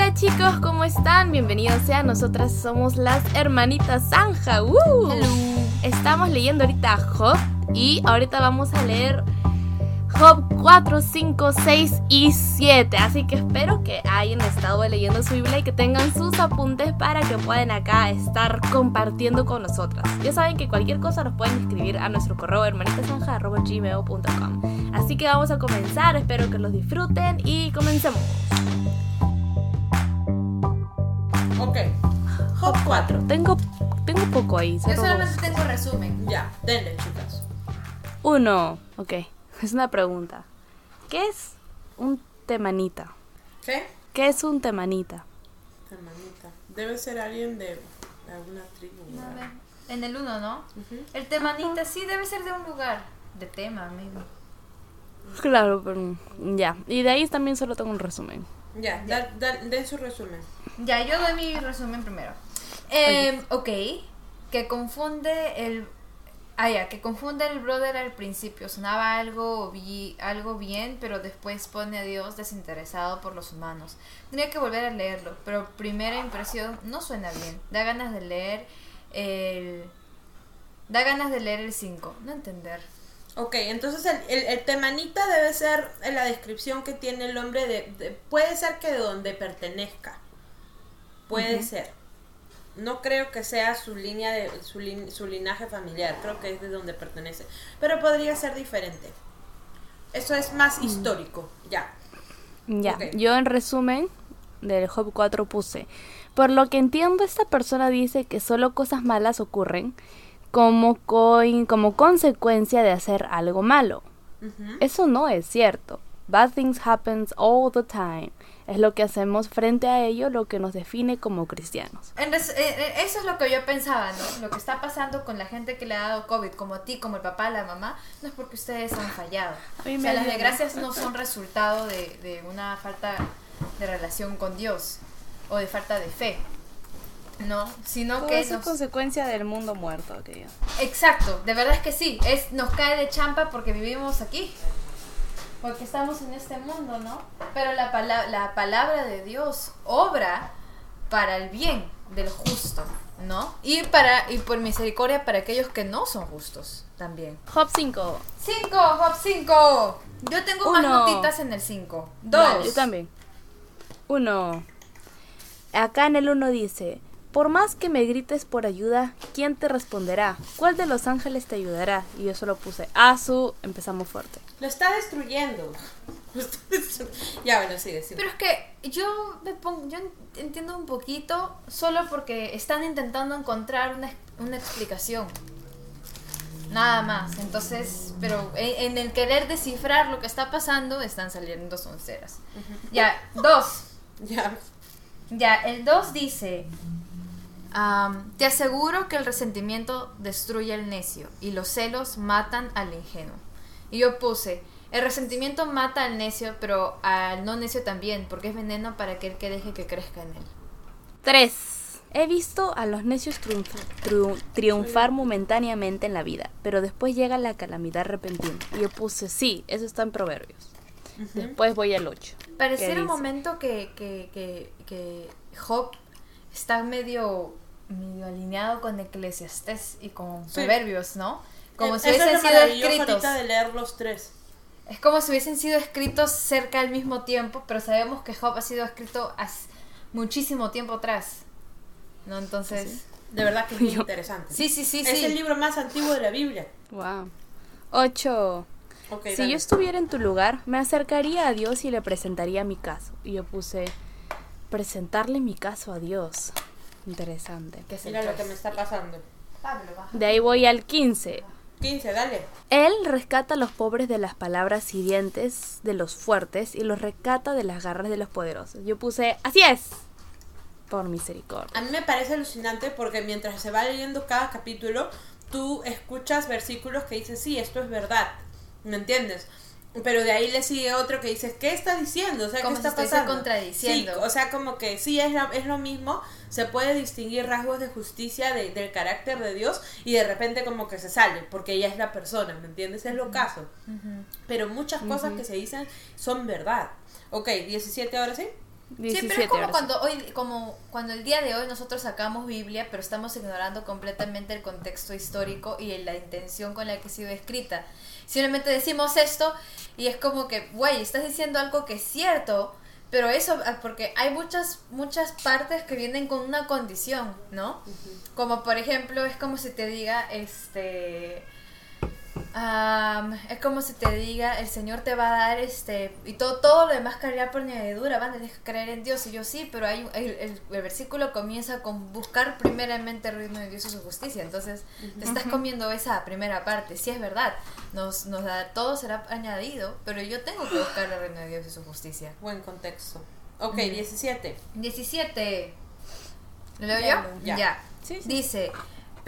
Hola chicos, ¿cómo están? Bienvenidos sean, nosotras somos las hermanitas Zanja. ¡Uh! Estamos leyendo ahorita Job y ahorita vamos a leer Job 4, 5, 6 y 7. Así que espero que hayan estado leyendo su Biblia y que tengan sus apuntes para que puedan acá estar compartiendo con nosotras. Ya saben que cualquier cosa nos pueden escribir a nuestro correo hermanitasanja.gmail.com. Así que vamos a comenzar, espero que los disfruten y comencemos. 4. Tengo, tengo poco ahí. Yo solamente dos. tengo resumen. Ya, denle, chicas. Uno. Ok, es una pregunta. ¿Qué es un temanita? ¿Qué? ¿Qué es un temanita? Hermanita. Debe ser alguien de alguna tribu. Ver, En el 1, ¿no? El temanita sí debe ser de un lugar. De tema, maybe. Claro, pero ya. Y de ahí también solo tengo un resumen. Ya, da- da- den su resumen. Ya, yo doy mi resumen primero. Eh, ok, que confunde el... Ah, ya, que confunde el brother al principio. Sonaba algo, bi- algo bien, pero después pone a Dios desinteresado por los humanos. Tendría que volver a leerlo, pero primera impresión no suena bien. Da ganas de leer el... Da ganas de leer el 5, no entender. Ok, entonces el, el, el temanita debe ser la descripción que tiene el hombre de, de- Puede ser que de donde pertenezca. Puede ser. No creo que sea su línea de su, lin- su linaje familiar, creo que es de donde pertenece. Pero podría ser diferente. Eso es más histórico, ya. Ya, yo en resumen del Job 4 puse, por lo que entiendo esta persona dice que solo cosas malas ocurren como, coin- como consecuencia de hacer algo malo. Eso no es cierto. Bad things happens all the time. Es lo que hacemos frente a ello lo que nos define como cristianos. Eh, eh, eso es lo que yo pensaba, ¿no? Lo que está pasando con la gente que le ha dado COVID, como a ti, como el papá, la mamá, no es porque ustedes han fallado. A mí O sea, las desgracias no son resultado de, de una falta de relación con Dios o de falta de fe, ¿no? Sino que es nos- consecuencia del mundo muerto aquello. Exacto, de verdad es que sí, es, nos cae de champa porque vivimos aquí, porque estamos en este mundo, ¿no? Pero la, pala- la palabra de Dios obra para el bien del justo, ¿no? Y, para, y por misericordia para aquellos que no son justos también. Job 5. 5, Job 5. Yo tengo más notitas en el 5. Vale, 2. yo también. Uno. Acá en el uno dice, por más que me grites por ayuda, ¿quién te responderá? ¿Cuál de los ángeles te ayudará? Y yo solo puse, Asu, empezamos fuerte. Lo está destruyendo. Lo está destru- ya, bueno, sigue, sigue. Pero es que yo me pongo, yo entiendo un poquito solo porque están intentando encontrar una, una explicación. Nada más. Entonces, pero en, en el querer descifrar lo que está pasando, están saliendo sonceras. Ya, dos. Ya. Ya, el 2 dice, te aseguro que el resentimiento destruye al necio y los celos matan al ingenuo. Y yo puse, el resentimiento mata al necio, pero al no necio también, porque es veneno para aquel que deje que crezca en él. 3. He visto a los necios triunfa- triu- triunfar momentáneamente en la vida, pero después llega la calamidad repentina. Y yo puse, sí, eso está en Proverbios. Después voy al 8. Pareciera un momento que, que, que, que Job está medio, medio alineado con Eclesiastés y con Sí. Proverbios, ¿no? Como Eh, si es hubiesen lo sido escritos. de leer los tres. Es como si hubiesen sido escritos cerca al mismo tiempo, pero sabemos que Job ha sido escrito hace muchísimo tiempo atrás. ¿No? Entonces. De verdad que es muy Yo- interesante. Sí, sí, sí, es sí. el libro más antiguo de la Biblia. Wow. 8. Ok, Si dale. yo estuviera en tu lugar, me acercaría a Dios y le presentaría mi caso. Y yo puse, presentarle mi caso a Dios. Interesante. ¿Qué es Mira lo que me está pasando. Pablo, baja. De ahí voy al 15. 15, dale. Él rescata a los pobres de las palabras hirientes de los fuertes y los rescata de las garras de los poderosos. Yo puse, así es. Por misericordia. A mí me parece alucinante porque mientras se va leyendo cada capítulo, tú escuchas versículos que dicen, sí, esto es verdad. ¿Me entiendes? Pero de ahí le sigue otro que dices, ¿qué está diciendo? O sea, Como ¿qué si está pasando? contradiciendo. Sí, o sea, como que sí, es, la- es lo mismo. Se puede distinguir rasgos de justicia de- del carácter de Dios y de repente como que se sale, porque ella es la persona, ¿me entiendes? Es lo caso. Pero muchas cosas que se dicen son verdad. Ok, 17 ahora sí. Sí, pero es como cuando hoy, como cuando el día de hoy nosotros sacamos Biblia, pero estamos ignorando completamente el contexto histórico y la intención con la que ha sido escrita. Simplemente decimos esto y es como que, güey, estás diciendo algo que es cierto, pero eso, ah, porque hay muchas, muchas partes que vienen con una condición, ¿no? Como por ejemplo, es como si te diga, este es como si te diga, el Señor te va a dar este, y todo, todo lo demás caerá por añadidura, van a creer en Dios. Y yo sí, pero hay el, versículo comienza con buscar primeramente el reino de Dios y su justicia. Entonces, te estás comiendo esa primera parte. Si es verdad, nos, nos da, todo será añadido, pero yo tengo que buscar el reino de Dios y su justicia. Buen contexto. Ok, 17. 17. ¿Lo leo yo? Ya. Dice,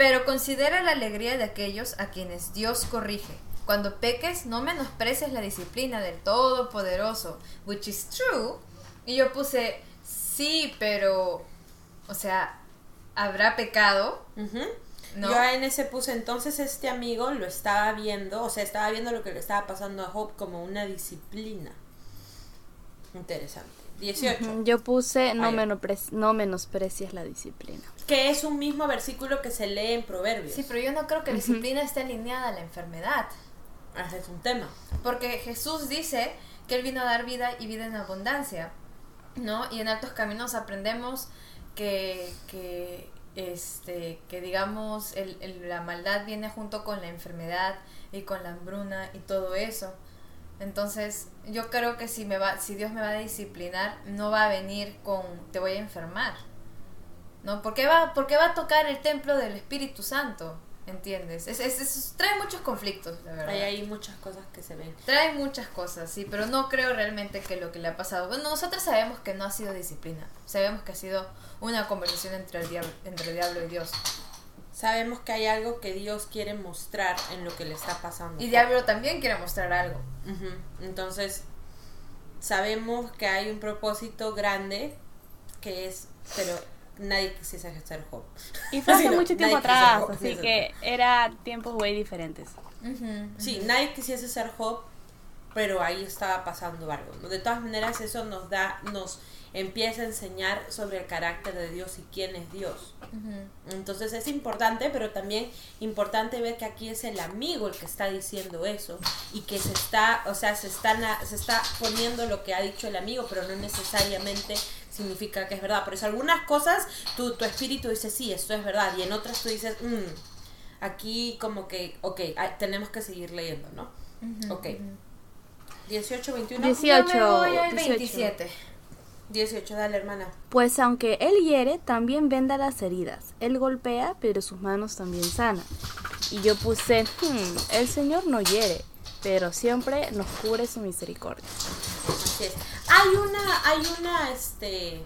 pero considera la alegría de aquellos a quienes Dios corrige. Cuando peques, no menosprecies la disciplina del Todopoderoso, which is true. Y yo puse, sí, pero, o sea, ¿habrá pecado? Yo en ese puse, entonces este amigo lo estaba viendo, o sea, estaba viendo lo que le estaba pasando a Hope como una disciplina. Interesante. 18. Yo puse no, no menosprecies la disciplina. Que es un mismo versículo que se lee en Proverbios. Sí, pero yo no creo que la disciplina esté alineada a la enfermedad. Ese es un tema. Porque Jesús dice que Él vino a dar vida y vida en abundancia. ¿No? Y en altos caminos aprendemos que, que este, que digamos el, la maldad viene junto con la enfermedad y con la hambruna y todo eso. Entonces, yo creo que si me va, si Dios me va a disciplinar, no va a venir con te voy a enfermar. ¿No? ¿Por qué va, por va a tocar el templo del Espíritu Santo? ¿Entiendes? Es, trae muchos conflictos, la verdad. Hay, hay muchas cosas que se ven. Trae muchas cosas, sí, pero no creo realmente que lo que le ha pasado. Bueno, nosotros sabemos que no ha sido disciplina. Sabemos que ha sido una conversación entre el diablo, entre el diablo y Dios sabemos que hay algo que Dios quiere mostrar en lo que le está pasando. Y Diablo también quiere mostrar algo. Entonces, sabemos que hay un propósito grande que es, pero nadie quisiese ser Job. Y fue hace mucho tiempo atrás, así que era tiempos muy diferentes. Sí, nadie quisiese ser Job, pero ahí estaba pasando algo. De todas maneras, eso nos da, nos empieza a enseñar sobre el carácter de Dios y quién es Dios. Entonces es importante, pero también importante ver que aquí es el amigo el que está diciendo eso y que se está, o sea, se, están se está poniendo lo que ha dicho el amigo, pero no necesariamente significa que es verdad. Por eso algunas cosas tu, tu espíritu dice, sí, esto es verdad, y en otras tú dices, mm, aquí como que, ok, tenemos que seguir leyendo, ¿no? Ok. 18, 21. 18. 27. 18, dale hermana. Pues aunque él hiere, también venda las heridas. Él golpea, pero sus manos también sanan. Y yo puse, hmm, el Señor no hiere, pero siempre nos cubre su misericordia. Así es. Hay una, hay una este,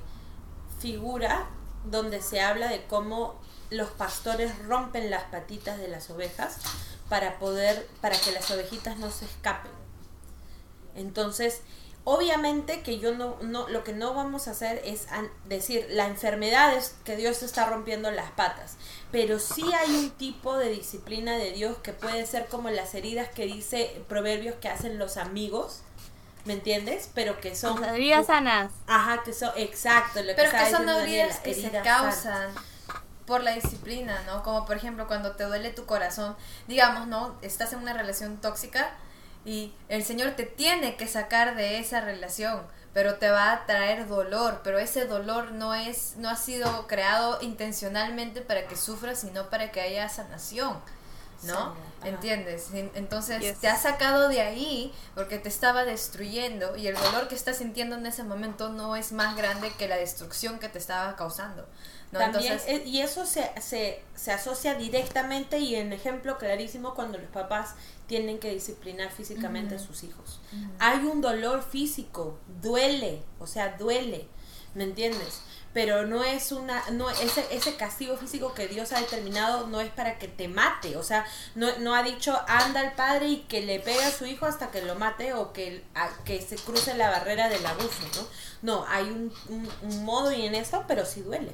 figura donde se habla de cómo los pastores rompen las patitas de las ovejas para poder, para que las ovejitas no se escapen. Entonces, Obviamente que yo no, no, lo que no vamos a hacer es decir, la enfermedad es que Dios está rompiendo las patas, pero sí hay un tipo de disciplina de Dios que puede ser como las heridas que dice Proverbios que hacen los amigos, ¿me entiendes? Pero que son... heridas sanas. Ajá, que son, exacto. Lo pero que, son heridas que se causan. por la disciplina, ¿no? Como por ejemplo cuando te duele tu corazón, digamos, ¿no? Estás en una relación tóxica y el Señor te tiene que sacar de esa relación, pero te va a traer dolor, pero ese dolor no es no ha sido creado intencionalmente para que sufras, sino para que haya sanación. ¿No? ¿Entiendes? Entonces te ha sacado de ahí porque te estaba destruyendo y el dolor que estás sintiendo en ese momento no es más grande que la destrucción que te estaba causando. También, eh, y eso se, se, se asocia directamente y en ejemplo clarísimo cuando los papás tienen que disciplinar físicamente a sus hijos. Hay un dolor físico, duele, o sea, duele, ¿me entiendes? Pero no es una, no, ese, ese castigo físico que Dios ha determinado no es para que te mate, o sea, no, no ha dicho anda al padre y que le pegue a su hijo hasta que lo mate o que, que se cruce la barrera del abuso, ¿no? No, hay un, un modo y en eso, pero sí duele.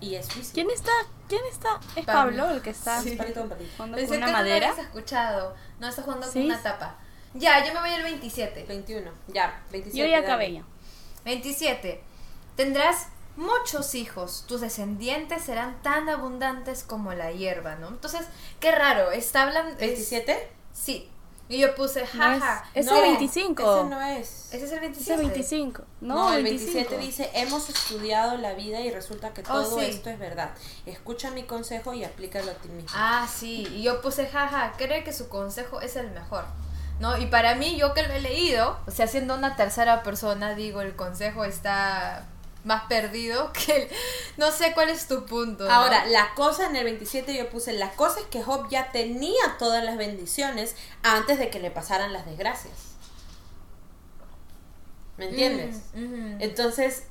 Y es físico. ¿Quién está? ¿Quién está? ¿Es Pablo, el que está sí. jugando con una madera? No escuchado. No, está jugando con una tapa. Ya, yo me voy al 27. 21. Ya, 27. Yo ya acabé ya. 27. tendrás muchos hijos, tus descendientes serán tan abundantes como la hierba, ¿no? Entonces, qué raro, está hablando... es- ¿27? sí. Y yo puse, No es- jaja. es No, el 25. Ese no es. Ese es el Ese 27. es 25. No, No, el 25. 27 dice, hemos estudiado la vida y resulta que todo Oh, sí. esto es verdad. Escucha mi consejo y aplícalo a ti mismo. Ah, sí, y yo puse jaja, cree que su consejo es el mejor. ¿No? Y para mí, yo que lo he leído, o sea, siendo una tercera persona, digo, el consejo está más perdido que el... No sé cuál es tu punto. ¿no? Ahora, la cosa en el 27 yo puse, la cosa es que Job ya tenía todas las bendiciones antes de que le pasaran las desgracias. ¿Me entiendes? Mm. Entonces,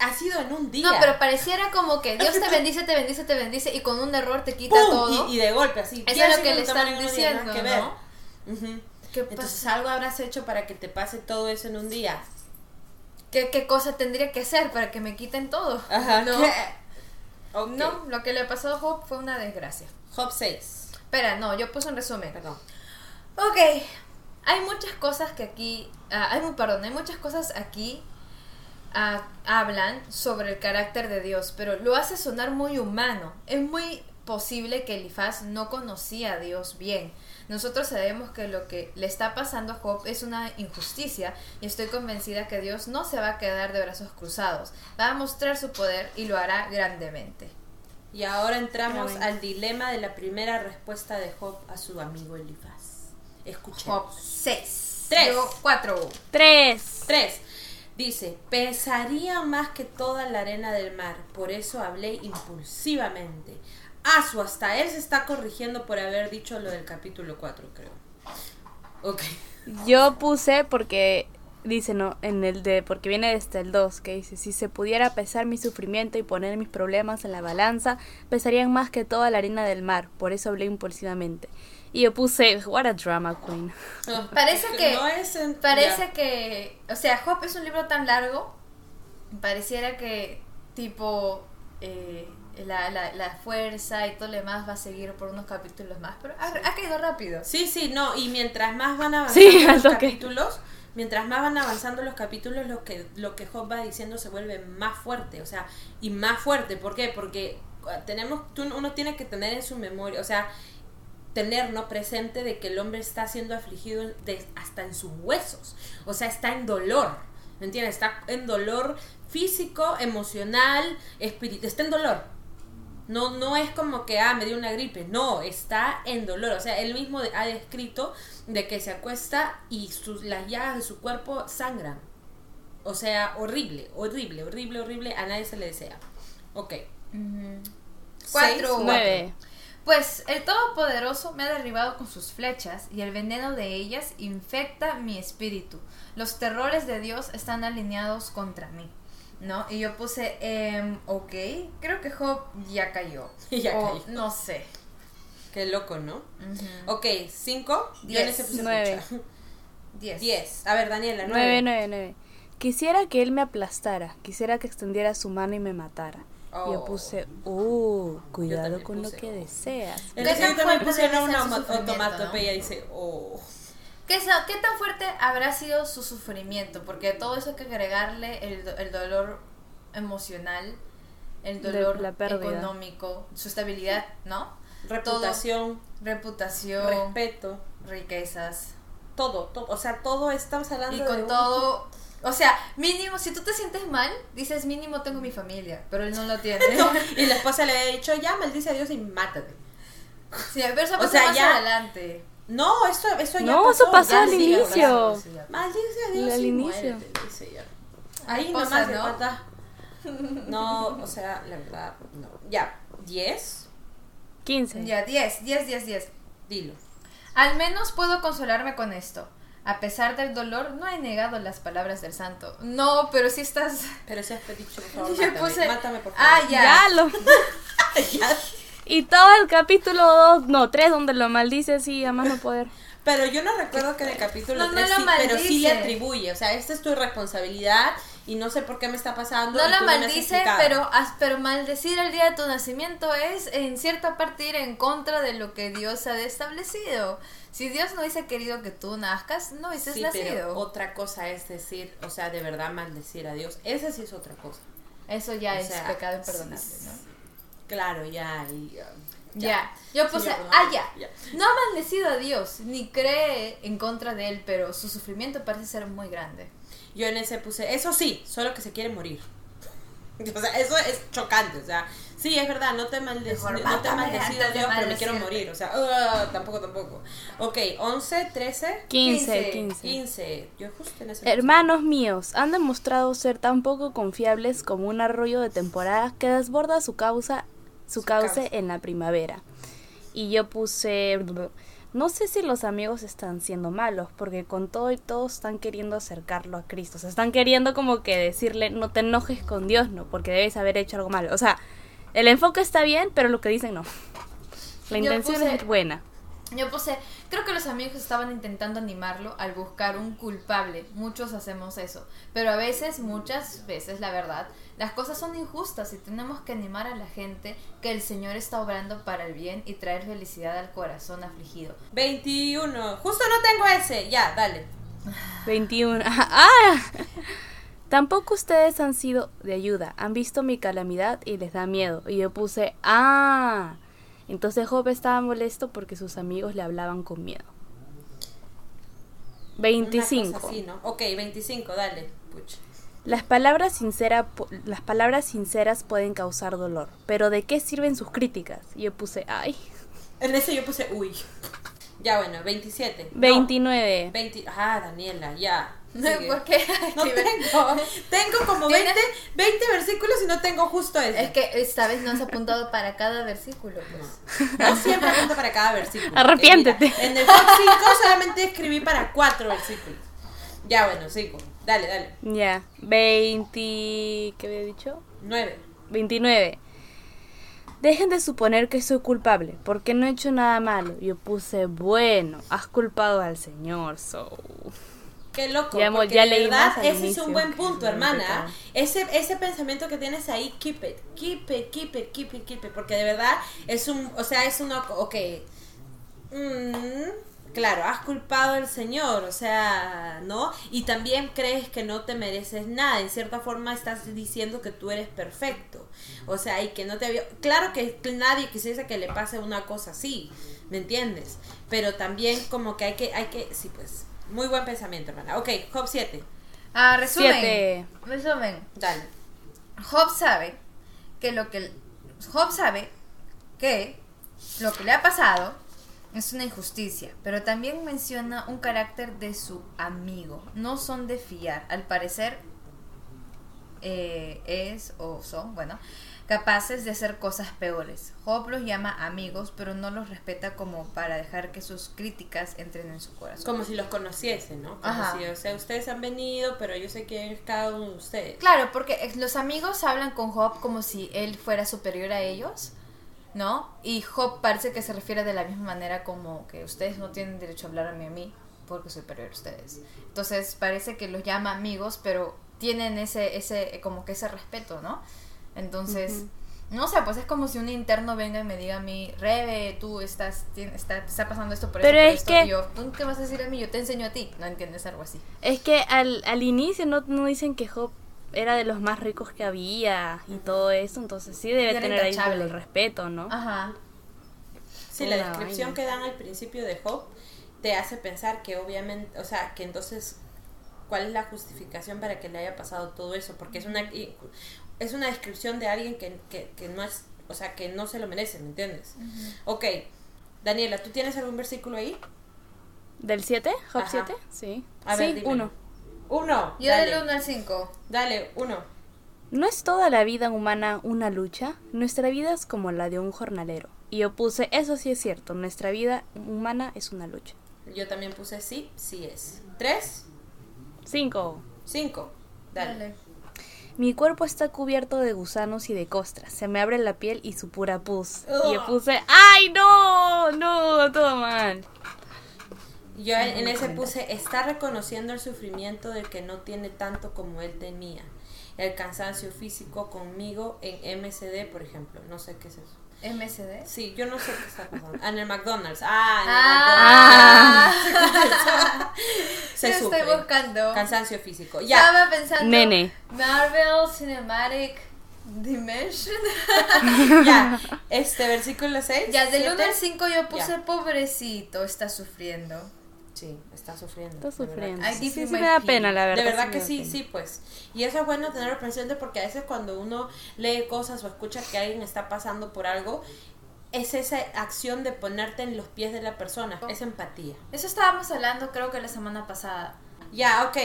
ha sido en un día. No, pero pareciera como que Dios te bendice, te bendice, te bendice y con un error te quita ¡Pum! todo. Y, y de golpe, así. Eso es lo que le están diciendo, que ver. ¿no? Ujú. ¿Qué Entonces, algo habrás hecho para que te pase todo eso en un día. ¿Qué, qué cosa tendría que hacer para que me quiten todo? Ajá, no. ¿qué? Ok. No, lo que le pasó a Job fue una desgracia. Job 6. Espera, no, yo puse un resumen. Perdón. Ok, hay muchas cosas que aquí, ah, hay, perdón, hay muchas cosas aquí ah, hablan sobre el carácter de Dios, pero lo hace sonar muy humano. Es muy posible que Elifaz no conocía a Dios bien. Nosotros sabemos que lo que le está pasando a Job es una injusticia y estoy convencida que Dios no se va a quedar de brazos cruzados. Va a mostrar su poder y lo hará grandemente. Y ahora entramos Amén. al dilema de la primera respuesta de Job a su amigo Elifaz. Job Escuchemos. 6. Tres. 4. Tres. 3. Dice, pesaría más que toda la arena del mar, por eso hablé impulsivamente. Asu, hasta él se está corrigiendo por haber dicho lo del capítulo 4, creo. Ok. Yo puse porque dice no en el de porque viene desde el 2 que dice si se pudiera pesar mi sufrimiento y poner mis problemas en la balanza pesarían más que toda la arena del mar por eso hablé impulsivamente y yo puse what a drama queen No, Parece que- No es en- Parece que, o sea, Job es un libro tan largo, pareciera que tipo eh, la, la, la fuerza y todo lo demás va a seguir por unos capítulos más, pero ha, ha caído rápido. Sí, sí, no, y mientras más van avanzando Sí, los capítulos, mientras más van avanzando los capítulos, lo que, lo que Job va diciendo se vuelve más fuerte, o sea, y más fuerte, ¿por qué? Porque ah, tenemos, uno tiene que tener en su memoria, o sea, tener no presente de que el hombre está siendo afligido de- hasta en sus huesos, o sea, está en dolor, ¿me entiendes? Está en dolor físico, emocional, espiritual, está en dolor. No, no es como que, ah, me dio una gripe. No, está en dolor. O sea, él mismo de- ha descrito de que se acuesta y sus, las llagas de su cuerpo sangran. O sea, horrible, horrible, horrible, horrible. A nadie se le desea. Ok. Cuatro. Seis, nueve Pues el Todopoderoso me ha derribado con sus flechas y el veneno de ellas infecta mi espíritu. Los terrores de Dios están alineados contra mí. ¿No? Y yo puse, em, ok, creo que Job ya cayó. Ya O cayó. No sé. Qué loco, ¿no? Ok, no se puse Nueve. mucho. Diez. Diez. A ver, Daniela, nueve nueve. nueve nueve quisiera que él me aplastara quisiera que extendiera su mano y me matara y yo Oh. puse uh cuidado también con lo puse, que oh. deseas En ¿Qué el me fuerte pusieron una automatopeya y dice, oh. ¿Qué, ¿Qué tan fuerte habrá sido su sufrimiento? Porque todo eso hay que agregarle el, el dolor emocional, el De dolor la económico, su estabilidad, ¿no? Reputación, Reputación, respeto, riquezas. todo, todo. O sea, todo estamos hablando Y de con un- todo, o sea, mínimo, si tú te sientes mal, dices mínimo tengo mi familia, pero él no lo tiene. Y la esposa le había dicho, ya maldice a Dios y mátate. Sí, pero O sea, más ya- adelante. No, eso, eso ya No, pasó. eso pasó al sí, inicio. ya pasó. Maldice a Dios Al inicio. Ahí nomás de ¿no? mata. No, o sea, la verdad, no. Ya, 10, 15 Ya, 10, 10, 10, 10. dilo. Al menos puedo consolarme con esto. A pesar del dolor, no he negado las palabras del santo. No, pero si estás... Pero ese es pedicho, por favor, Yo mátame, puse- mátame, por favor. Ah, ya. ya lo Ya. Y todo el capítulo 2 no 3 donde lo maldice sí a más no poder Pero yo no recuerdo que en el capítulo No, no 3 lo sí, pero sí le atribuye. O sea, esta es tu responsabilidad y no sé por qué me está pasando. No has maldice, pero, as- pero maldecir el día de tu nacimiento es en cierta parte ir en contra de lo que Dios ha establecido. Si Dios no hubiese querido que tú nazcas, no hubieses Sí, nacido. pero otra cosa es decir, o sea, de verdad maldecir a Dios. Esa sí es otra cosa. Eso ya O es sea, pecado imperdonable, sí, ¿no? Claro, ya. y, um, Ya. Yo puse, Sí, ah, ya. ya. No ha maldecido a Dios, ni cree en contra de él, pero su sufrimiento parece ser muy grande. Yo en ese puse, eso sí, solo que se quiere morir. O sea, eso es chocante. O sea, sí, es verdad, no te, malde Mejor no te maldecido de Dios, pero me quiero morir. O sea, ah, tampoco, tampoco. Ok, 11, 13, 15, 15. 15. 15. Yo justo en ese puse. Hermanos míos, han demostrado ser tan poco confiables como un arroyo de temporada que desborda su causa, su, Su cauce cauce. en la primavera. Y yo puse, no sé si los amigos están siendo malos, porque con todo y todo están queriendo acercarlo a Cristo. O sea, están queriendo como que decirle, no te enojes con Dios, no, porque debes haber hecho algo malo. O sea, el enfoque está bien, pero lo que dicen no. La Yo intención puse- es buena. Yo puse, creo que los amigos estaban intentando animarlo al buscar un culpable. Muchos hacemos eso. Pero a veces, muchas veces, la verdad, las cosas son injustas y tenemos que animar a la gente que el Señor está obrando para el bien y traer felicidad al corazón afligido. 21. Justo no tengo ese. Ya, dale. 21. ¡Ah! Tampoco ustedes han sido de ayuda. Han visto mi calamidad y les da miedo. Y yo puse, ¡ah! Entonces Job estaba molesto porque sus amigos le hablaban con miedo. Una 25. cosa así, ¿no? Ok, 25, dale. Pucha. Las palabras, sincera, las palabras sinceras pueden causar dolor. Pero ¿de qué sirven sus críticas? Yo puse, ¡ay! En ese yo puse, uy. Ya, bueno, 27. No, 29. 20. Ah, Daniela, ya. Sigue. ¿Por qué? No tengo. Tengo como 20, ¿Tienes? 20 versículos y no tengo justo ese. Es que esta vez no has apuntado para cada versículo. Pues. No siempre apunto para cada versículo. Arrepiéntete. Mira, en el top 5 solamente escribí para 4 versículos. Ya, bueno, 5. Dale, dale. Ya. 20. ¿Qué había dicho? 9. 29. Dejen de suponer que soy culpable, porque no he hecho nada malo. Yo puse, bueno, has culpado al Señor, so. Qué loco. Ya hemos- porque ya de verdad, ese es un buen punto, hermana. Ese, ese pensamiento que tienes ahí, keep it, keep it, keep it, keep it, keep it. Porque de verdad es un, o sea, es uno, ok. mm, claro, has culpado al Señor, o sea, ¿no? Y también crees que no te mereces nada. En cierta forma estás diciendo que tú eres perfecto. O sea, y que no te había... Claro que nadie quisiese que le pase una cosa así, ¿me entiendes? Pero también como que hay que, hay que, sí, pues, muy buen pensamiento, hermana. Ok, Job 7, Ah, resumen. Siete. Resumen. dale. Job sabe que lo que Job sabe que lo que le ha pasado es una injusticia, pero también menciona un carácter de su amigo. No son de fiar. Al parecer eh, es o son, bueno, capaces de hacer cosas peores. Job los llama amigos, pero no los respeta como para dejar que sus críticas entren en su corazón. Como si los conociese, ¿no? Como Ajá. si, o sea, ustedes han venido, pero yo sé quién es cada uno de ustedes. Claro, porque los amigos hablan con Job como si él fuera superior a ellos, ¿no? Y Job parece que se refiere de la misma manera como que ustedes no tienen derecho a hablarme a mí porque soy superior a ustedes. Entonces parece que los llama amigos, pero tienen ese, ese, como que ese respeto, ¿no? Entonces, no sé, pues es como si un interno venga y me diga a mí, Rebe, tú estás, tien- está, te está pasando esto por Pero esto, por es esto", que- y yo, ¿tú qué vas a decir a mí? Yo te enseño a ti, no entiendes algo así. Es que al, al inicio no, no dicen que Job era de los más ricos que había y todo eso, entonces sí debe tener ahí el respeto, ¿no? Ajá. Sí, la descripción vaina. que dan al principio de Job te hace pensar que obviamente, o sea, que entonces, ¿cuál es la justificación para que le haya pasado todo eso? Porque es una es una descripción de alguien que, que, que no es, o sea, que no se lo merece, ¿me entiendes? Ok, Daniela, ¿tú tienes algún versículo ahí? ¿Del 7? ¿Job Ajá. 7? Sí. A sí, ver, dímelo. uno. Uno. Yo dale, del 1 al 5. Dale, uno. ¿No es toda la vida humana una lucha? Nuestra vida es como la de un jornalero. Y yo puse, eso sí es cierto, nuestra vida humana es una lucha. Yo también puse sí, sí es. Tres, 5. cinco. Dale. Mi cuerpo está cubierto de gusanos y de costras. Se me abre la piel y su pura pus. Y yo Ugh. puse, ¡ay no! No, todo mal. Yo en, en ese puse, está reconociendo el sufrimiento del que no tiene tanto como él tenía. El cansancio físico conmigo en MCD, por ejemplo. No sé qué es eso. MSD. Sí, yo no sé qué está pasando. Ah, en el McDonald's. Ah, en el Ah. McDonald's. Se Yo estoy buscando. Cansancio físico. Ya. Estaba pensando. Nene. Marvel Cinematic Dimension. ya, este versículo 6. Ya, del 1 siete. al 5 yo puse Ya. pobrecito, está sufriendo. Sí, está sufriendo. Está de verdad. sufriendo. I Sí, sí, sí me da pena, la verdad. De verdad me que sí, pena. sí, pues. Y eso es bueno tenerlo presente porque a veces cuando uno lee cosas o escucha que alguien está pasando por algo, es esa acción de ponerte en los pies de la persona, es empatía. Eso estábamos hablando creo que la semana pasada. Ya, ok.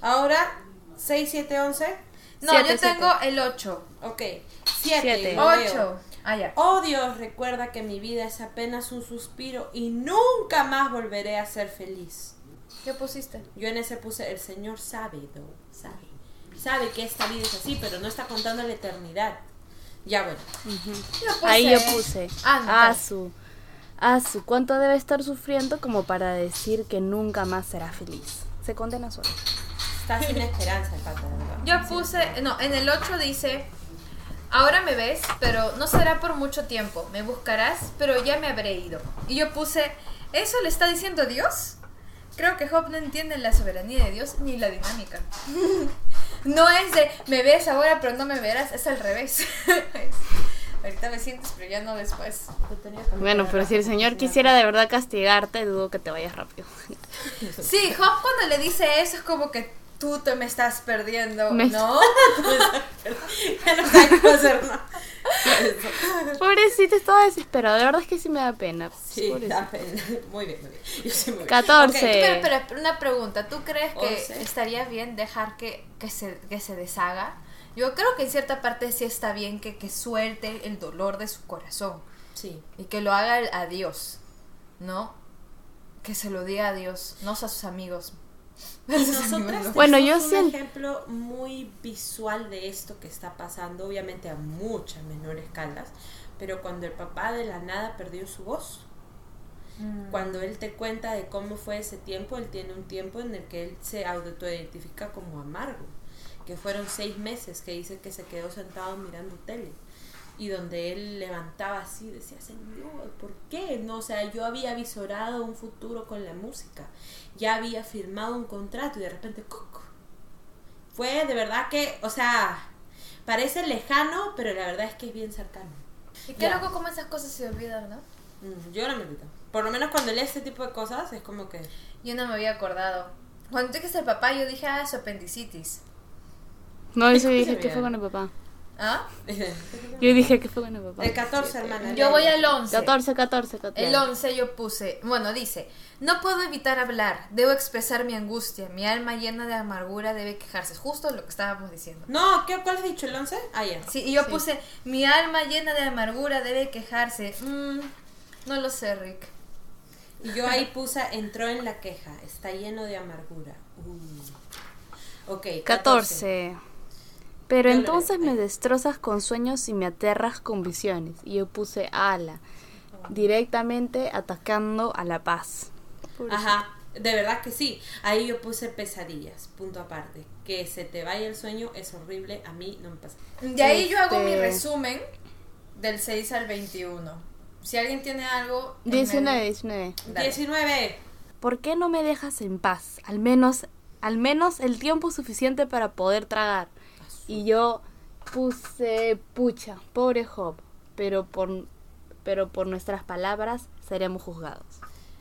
Ahora, 6, 7, 11. No, Siete, yo tengo el 8. Ok. Siete. 7. 8. Ah, ya. Oh Dios, recuerda que mi vida es apenas un suspiro y nunca más volveré a ser feliz. ¿Qué pusiste? Yo en ese puse, el Señor sabe, though, sabe. Sabe que esta vida es así, pero no está contando la eternidad. Ya bueno. Yo puse... Ahí yo puse. Ah, no, Asu. Asu, ¿cuánto debe estar sufriendo como para decir que nunca más será feliz? Se condena solo. Está sin esperanza el verdad. Yo puse, no, en el 8 dice, ahora me ves, pero no será por mucho tiempo, me buscarás, pero ya me habré ido. Y yo puse, ¿eso le está diciendo Dios? Creo que Job no entiende la soberanía de Dios ni la dinámica. No es de, me ves ahora, pero no me verás, es al revés. Ahorita me sientes, pero ya no después. Bueno, pero si el Señor quisiera de verdad castigarte, dudo que te vayas rápido. Sí, Job cuando le dice eso es como que tú te me estás perdiendo, Me- ¿no? Ya no sabe cómo hacer, ¿no? Pobrecito, estaba desesperado. De verdad es que sí me da pena. Sí, Pobrecito. da pena. Muy bien, muy bien. Yo sí, muy bien. 14. Ok, Pero, pero, pero una pregunta, ¿tú crees que estaría bien dejar que, que, se, que se deshaga? Yo creo que en cierta parte sí está bien que, que suelte el dolor de su corazón Sí. y que lo haga a Dios, ¿no? Que se lo diga a Dios, no a sus amigos. Nosotras no. Bueno, yo tenemos un siento- ejemplo muy visual de esto que está pasando, obviamente a muchas menores escalas, pero cuando el papá de la nada perdió su voz, Mm. cuando él te cuenta de cómo fue ese tiempo, él tiene un tiempo en el que él se autoidentifica como amargo, que fueron seis meses que dice que se quedó sentado mirando tele y donde él levantaba así, decía, Señor, ¿por qué? No, o sea, yo había visorado un futuro con la música, ya había firmado un contrato y de repente, ¡cuc! fue de verdad que, o sea, parece lejano, pero la verdad es que es bien cercano. Y qué Ya. loco cómo esas cosas se olvidan, ¿no? Mm, Yo no me olvido. Por lo menos cuando lee este tipo de cosas es como que... Yo no me había acordado. Cuando tú dijiste el papá, yo dije, ah, su apendicitis. No, yo sí ¿Cómo se dije que fue con el papá. ¿Ah? Yo dije que fue el papá. El 14, hermana. Yo voy al 11. 14, 14, 14. El 11 yo puse, bueno, dice, no puedo evitar hablar, debo expresar mi angustia, mi alma llena de amargura debe quejarse, justo lo que estábamos diciendo. No, ¿qué, ¿cuál has dicho? ¿El 11? Ah, ya. Sí, y yo Sí. puse, mi alma llena de amargura debe quejarse. Mm, no lo sé, Rick. Y yo ahí puse, entró en la queja, está lleno de amargura. Uh. Ok, 14. 14. Pero entonces me destrozas con sueños y me aterras con visiones. Y yo puse ala, directamente atacando a la paz. Ajá, de verdad que sí. Ahí yo puse pesadillas, punto aparte. Que se te vaya el sueño es horrible, a mí no me pasa. De ahí yo hago mi Este- resumen del 6 al 21. Si alguien tiene algo... en 19, medio- 19. Dale. 19. ¿Por qué no me dejas en paz? Al menos, al menos el tiempo suficiente para poder tragar. Y yo puse pucha, pobre Job, pero por pero por nuestras palabras seremos juzgados.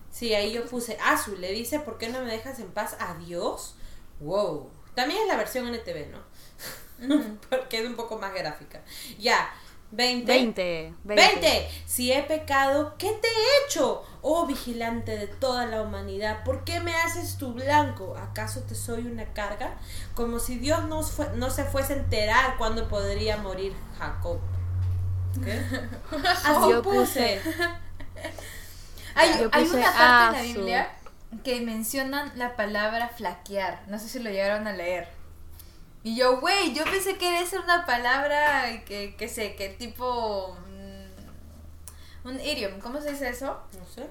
Sí, ahí yo puse Azul, le dice, ¿por qué no me dejas en paz? Adiós. Wow. También es la versión NTV, ¿no? Porque es un poco más gráfica. Ya, 20. 20, 20. Si he pecado, ¿qué te he hecho? Oh vigilante de toda la humanidad, ¿por qué me haces tu blanco? ¿Acaso te soy una carga? Como si Dios no, fue- no se fuese a enterar cuándo podría morir Jacob. ¿Qué? Así Yo puse. Hay, Yo hay puse una parte en la Biblia que mencionan la palabra flaquear. No sé si lo llegaron a leer. Y yo, güey, yo pensé que debe ser una palabra que, que sé, que tipo... un idiom, ¿cómo se dice eso? No sé.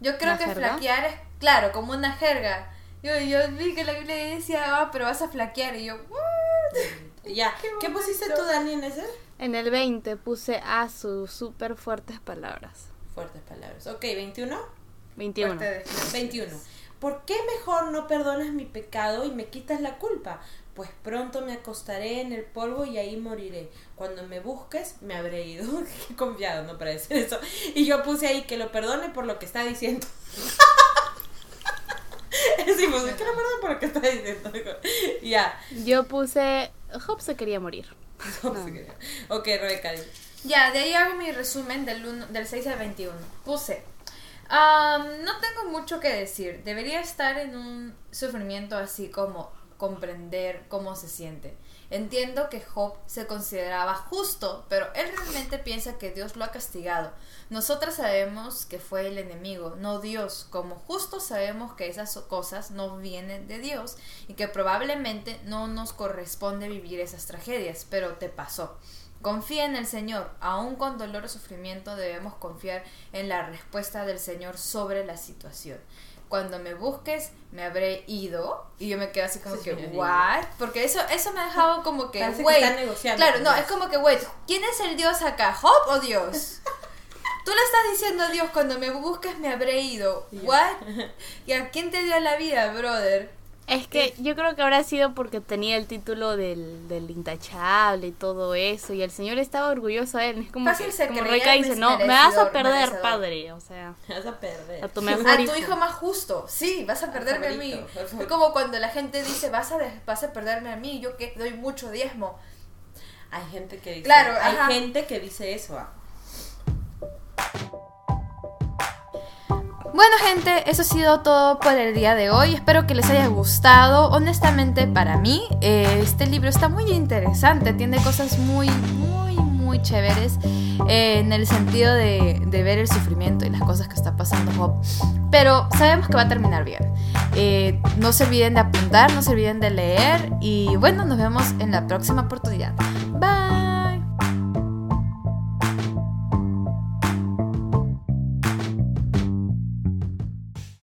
Yo creo ¿Una que jerga? flaquear es, claro, como una jerga. Yo, yo vi que la Biblia decía, ah, pero vas a flaquear. Y yo, ¿what? Ya. Qué ¿Qué, pusiste tú, Dani, en ese? En el 20 puse a sus súper fuertes palabras. Fuertes palabras. Ok, 21. 21. Fuerte de- 21. ¿por qué mejor no perdonas mi pecado y me quitas la culpa? Pues pronto me acostaré en el polvo y ahí moriré. Cuando me busques, me habré ido. Qué confiado, no para decir eso. Y yo puse ahí que lo perdone por lo que está diciendo. pues que lo perdone por lo que está diciendo. ya. Yo puse, Job se quería morir. Job se quería. Ok, Rebeca. Ya, de ahí hago mi resumen del, uno, del 6 al 21. Puse, no tengo mucho que decir. Debería estar en un sufrimiento así como comprender cómo se siente. Entiendo que Job se consideraba justo, pero él realmente piensa que Dios lo ha castigado. Nosotras sabemos que fue el enemigo, no Dios. Como justo sabemos que esas cosas no vienen de Dios y que probablemente no nos corresponde vivir esas tragedias, pero te pasó. Confía en el Señor. Aun con dolor o sufrimiento debemos confiar en la respuesta del Señor sobre la situación. Cuando me busques, me habré ido. Y yo me quedo así como que, ¿what? Porque eso, eso me ha dejado como que, wait. Claro, no, es como que, wait, ¿quién es el Dios acá? ¿Job o Dios? Tú le estás diciendo a Dios, cuando me busques, me habré ido. ¿What? ¿Y a quién te dio la vida, brother? Es que yo creo que habrá sido porque tenía el título del, del intachable y todo eso, y el señor estaba orgulloso de él. Es como que como Rebeca dice, no, me vas a perder, padre, o sea. Me vas a perder. A tu, mejor a tu hijo. más justo, sí, vas a perderme a mí. Es como cuando la gente dice, vas a, vas a perderme a mí, yo que doy mucho diezmo. Hay gente que dice, claro, hay gente que dice eso. Ah. Bueno gente, eso ha sido todo por el día de hoy. Espero que les haya gustado. Honestamente, para mí, eh, este libro está muy interesante. Tiene cosas muy, muy, muy chéveres eh, en el sentido de, ver el sufrimiento y las cosas que está pasando Job. Pero sabemos que va a terminar bien. Eh, no se olviden de apuntar, no se olviden de leer. Y bueno, nos vemos en la próxima oportunidad. Bye.